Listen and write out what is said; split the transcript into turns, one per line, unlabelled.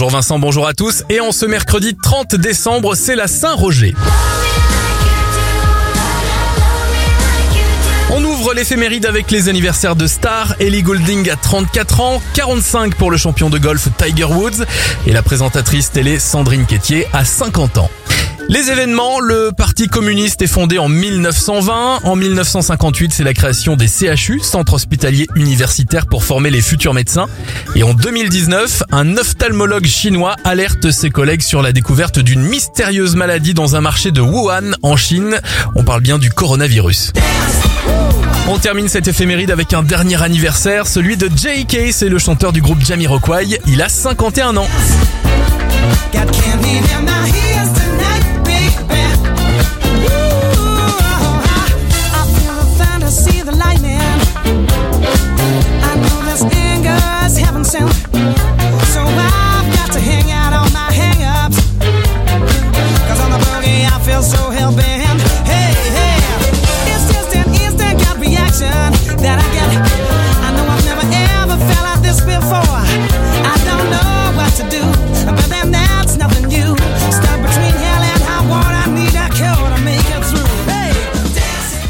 Bonjour Vincent, bonjour à tous. Et en ce mercredi 30 décembre, c'est la Saint-Roger. On ouvre l'éphéméride avec les anniversaires de stars. Ellie Goulding a 34 ans, 45 pour le champion de golf Tiger Woods et la présentatrice télé Sandrine Quétier a 50 ans. Les événements, le Parti communiste est fondé en 1920. En 1958, c'est la création des CHU, Centres hospitaliers universitaires pour former les futurs médecins. Et en 2019, un ophtalmologue chinois alerte ses collègues sur la découverte d'une mystérieuse maladie dans un marché de Wuhan, en Chine. On parle bien du coronavirus. On termine cette éphéméride avec un dernier anniversaire, celui de J.K. C'est le chanteur du groupe Jamiroquai. Il a 51 ans.
So hell bent.